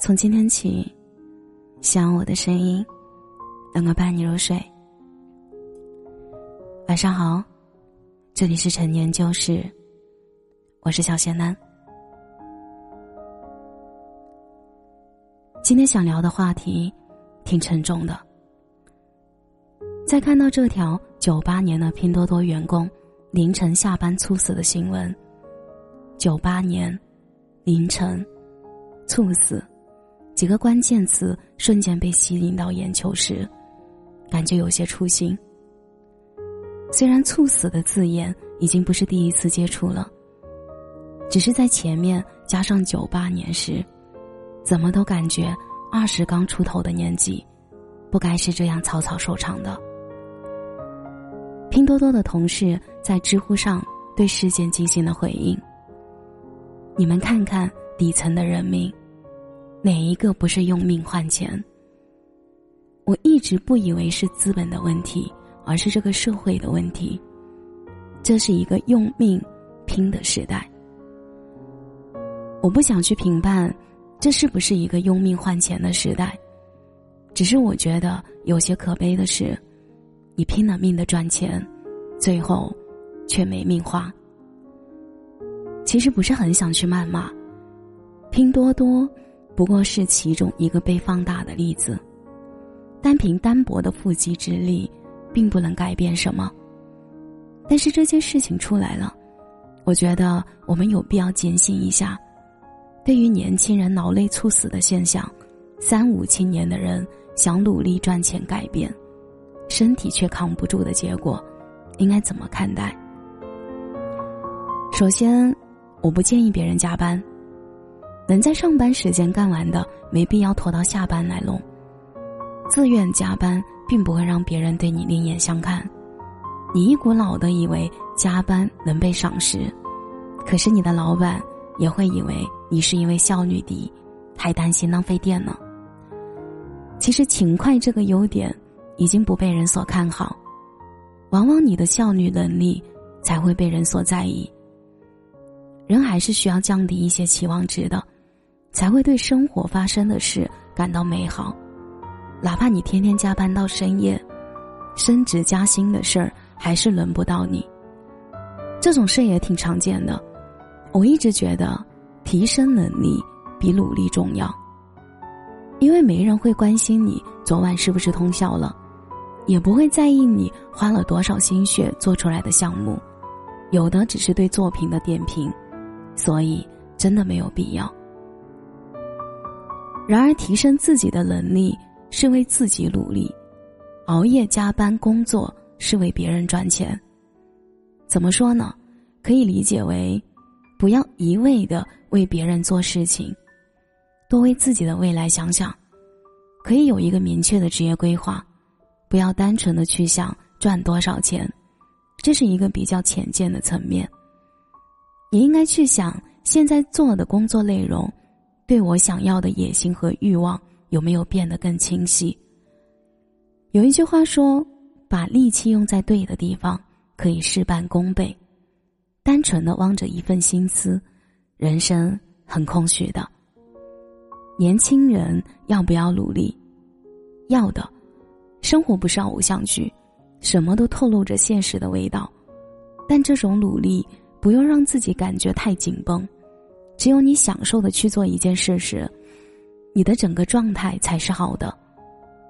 从今天起，希望我的声音能够伴你入睡。晚上好，这里是陈年旧事，我是小仙男。今天想聊的话题挺沉重的。在看到这条九八年的拼多多员工凌晨下班猝死的新闻，九八年凌晨猝死几个关键词瞬间被吸引到眼球时，感觉有些出心。虽然“猝死”的字眼已经不是第一次接触了，只是在前面加上九八年时，怎么都感觉二十刚出头的年纪，不该是这样草草收场的。拼多多的同事在知乎上对事件进行了回应。你们看看底层的人民，哪一个不是用命换钱？我一直不以为是资本的问题，而是这个社会的问题。这是一个用命拼的时代。我不想去评判，这是不是一个用命换钱的时代？只是我觉得有些可悲的是。你拼了命的赚钱，最后却没命花。其实不是很想去谩骂，拼多多不过是其中一个被放大的例子。单凭单薄的腹肌之力，并不能改变什么。但是这件事情出来了，我觉得我们有必要警醒一下。对于年轻人劳累猝死的现象，三五青年的人想努力赚钱改变。身体却扛不住的结果，应该怎么看待？首先，我不建议别人加班，能在上班时间干完的，没必要拖到下班来弄。自愿加班并不会让别人对你另眼相看，你一股脑的以为加班能被赏识，可是你的老板也会以为你是因为效率低，还担心浪费电呢。其实勤快这个优点。已经不被人所看好，往往你的效率能力才会被人所在意。人还是需要降低一些期望值的，才会对生活发生的事感到美好。哪怕你天天加班到深夜，升职加薪的事儿还是轮不到你。这种事也挺常见的。我一直觉得，提升能力比努力重要，因为没人会关心你昨晚是不是通宵了。也不会在意你花了多少心血做出来的项目，有的只是对作品的点评，所以真的没有必要。然而，提升自己的能力是为自己努力，熬夜加班工作是为别人赚钱。怎么说呢？可以理解为，不要一味的为别人做事情，多为自己的未来想想，可以有一个明确的职业规划。不要单纯的去想赚多少钱，这是一个比较浅见的层面。你应该去想现在做的工作内容，对我想要的野心和欲望有没有变得更清晰。有一句话说：“把力气用在对的地方，可以事半功倍。”单纯的望着一份心思，人生很空虚的。年轻人要不要努力？要的。生活不是偶像剧，什么都透露着现实的味道。但这种努力不用让自己感觉太紧绷，只有你享受的去做一件事时，你的整个状态才是好的。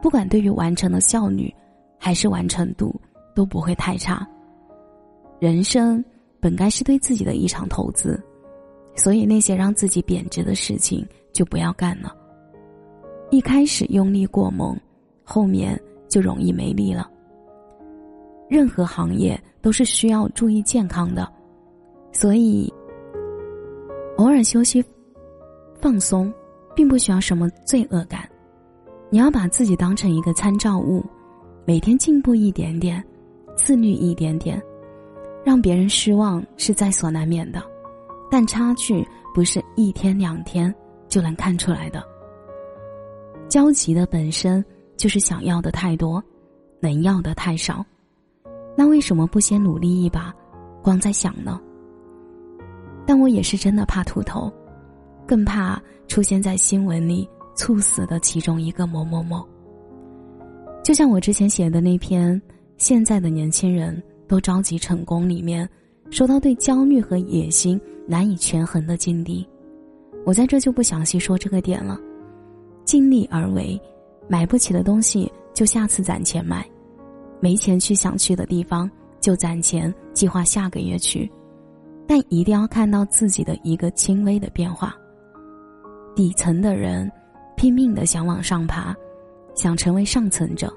不管对于完成的效率，还是完成度，都不会太差。人生本该是对自己的一场投资，所以那些让自己贬值的事情就不要干了。一开始用力过猛，后面。就容易没力了。任何行业都是需要注意健康的，所以偶尔休息、放松，并不需要什么罪恶感。你要把自己当成一个参照物，每天进步一点点，自律一点点，让别人失望是在所难免的，但差距不是一天两天就能看出来的。焦急的本身。就是想要的太多，能要的太少。那为什么不先努力一把，光在想呢。但我也是真的怕秃头，更怕出现在新闻里猝死的其中一个某某某。就像我之前写的那篇《现在的年轻人都着急成功》里面，说到对焦虑和野心难以权衡的境地，我在这就不详细说这个点了。尽力而为，买不起的东西就下次攒钱买，没钱去想去的地方就攒钱计划下个月去，但一定要看到自己的一个轻微的变化。底层的人拼命的想往上爬。想成为上层者，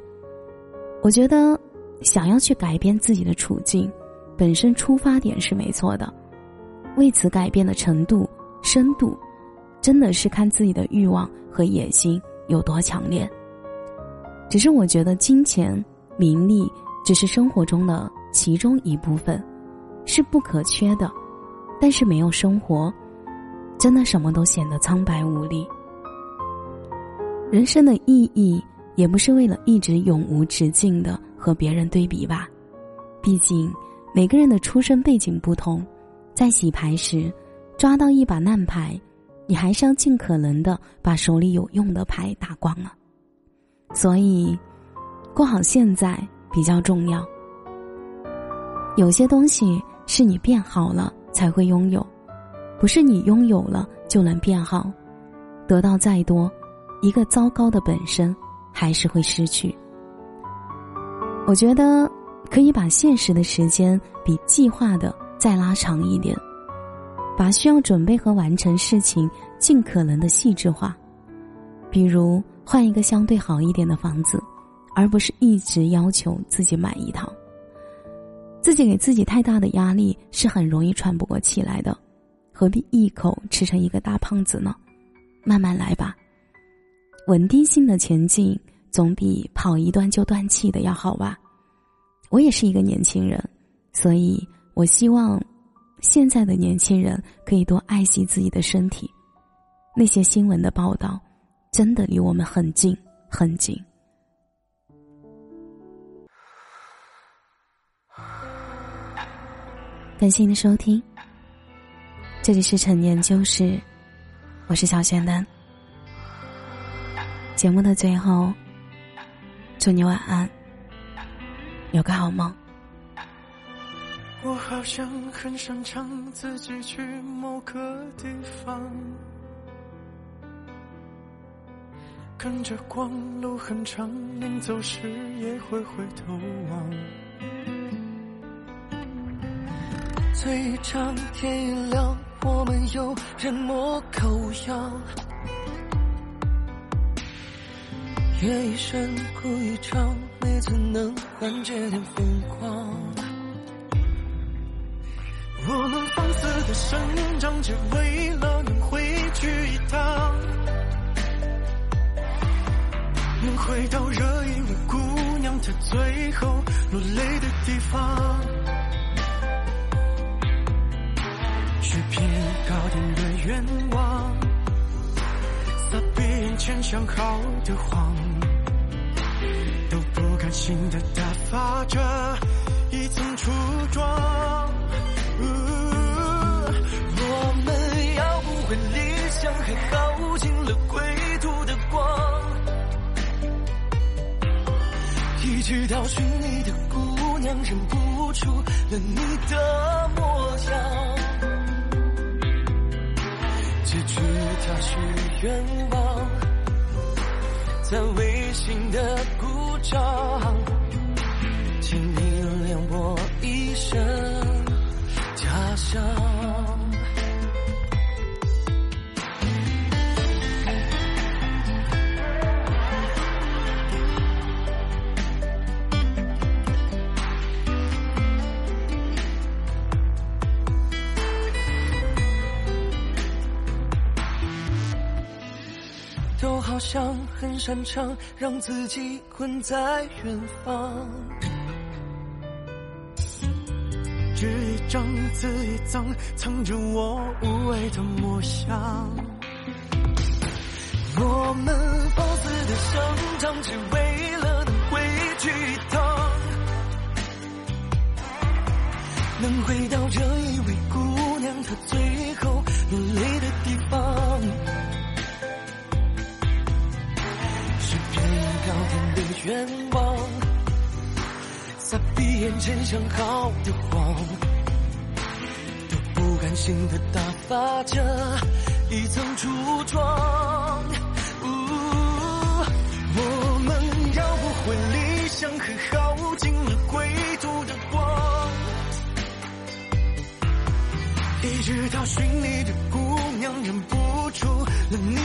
我觉得想要去改变自己的处境，本身出发点是没错的，为此改变的程度、深度，真的是看自己的欲望和野心有多强烈。只是我觉得金钱、名利只是生活中的其中一部分，是不可缺的，但是没有生活，真的什么都显得苍白无力。人生的意义。也不是为了一直永无止境的和别人对比吧，毕竟每个人的出身背景不同，在洗牌时抓到一把烂牌，你还是要尽可能的把手里有用的牌打光了。所以，过好现在比较重要。有些东西是你变好了才会拥有，不是你拥有了就能变好。得到再多，一个糟糕的本身。还是会失去。我觉得可以把现实的时间比计划的再拉长一点，把需要准备和完成事情尽可能的细致化。比如换一个相对好一点的房子，而不是一直要求自己买一套。自己给自己太大的压力是很容易喘不过气来的，何必一口吃成一个大胖子呢？慢慢来吧。稳定性的前进总比跑一段就断气的要好吧。我也是一个年轻人，所以我希望现在的年轻人可以多爱惜自己的身体。那些新闻的报道，真的离我们很近很近。感谢您的收听，这里是陈年旧事，我是小仙丹。节目的最后，祝你晚安，有个好梦。我好像很擅长自己去某个地方，跟着光路很长，临走时也会回头望。最长天一亮，我们又人模狗样。夜一深，哭一场，没怎能缓解点疯狂。我们放肆的生长，只为了能回去一趟，回到惹一位姑娘她最后落泪的地方，许片高点的愿望，撒遍前想好的谎。都不甘心的打发着一层初妆。我们要不回理想，还耗尽了归直到寻你的姑娘，认不出了你的模样。结局他许愿望，在微信的鼓掌。情人像很擅长让自己困在远方。纸一张，字一张，藏着我无畏的模样。我们放肆的生长，只为了能回去一趟。能回到这一位姑娘她最愿望，在闭眼前想好的谎，都不甘心的打发着一层橱窗。我们要不回理想，和耗尽了归途的光，一直到寻你的姑娘忍不住了你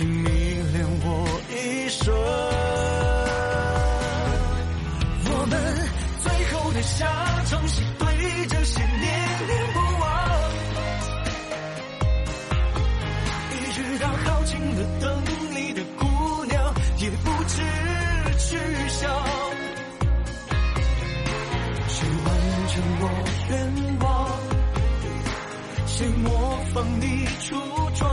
请迷恋我一生。我们最后的下场是对这些念念不忘，一直到耗尽了等你的姑娘也不知去向。谁完成我愿望？谁模仿你出装？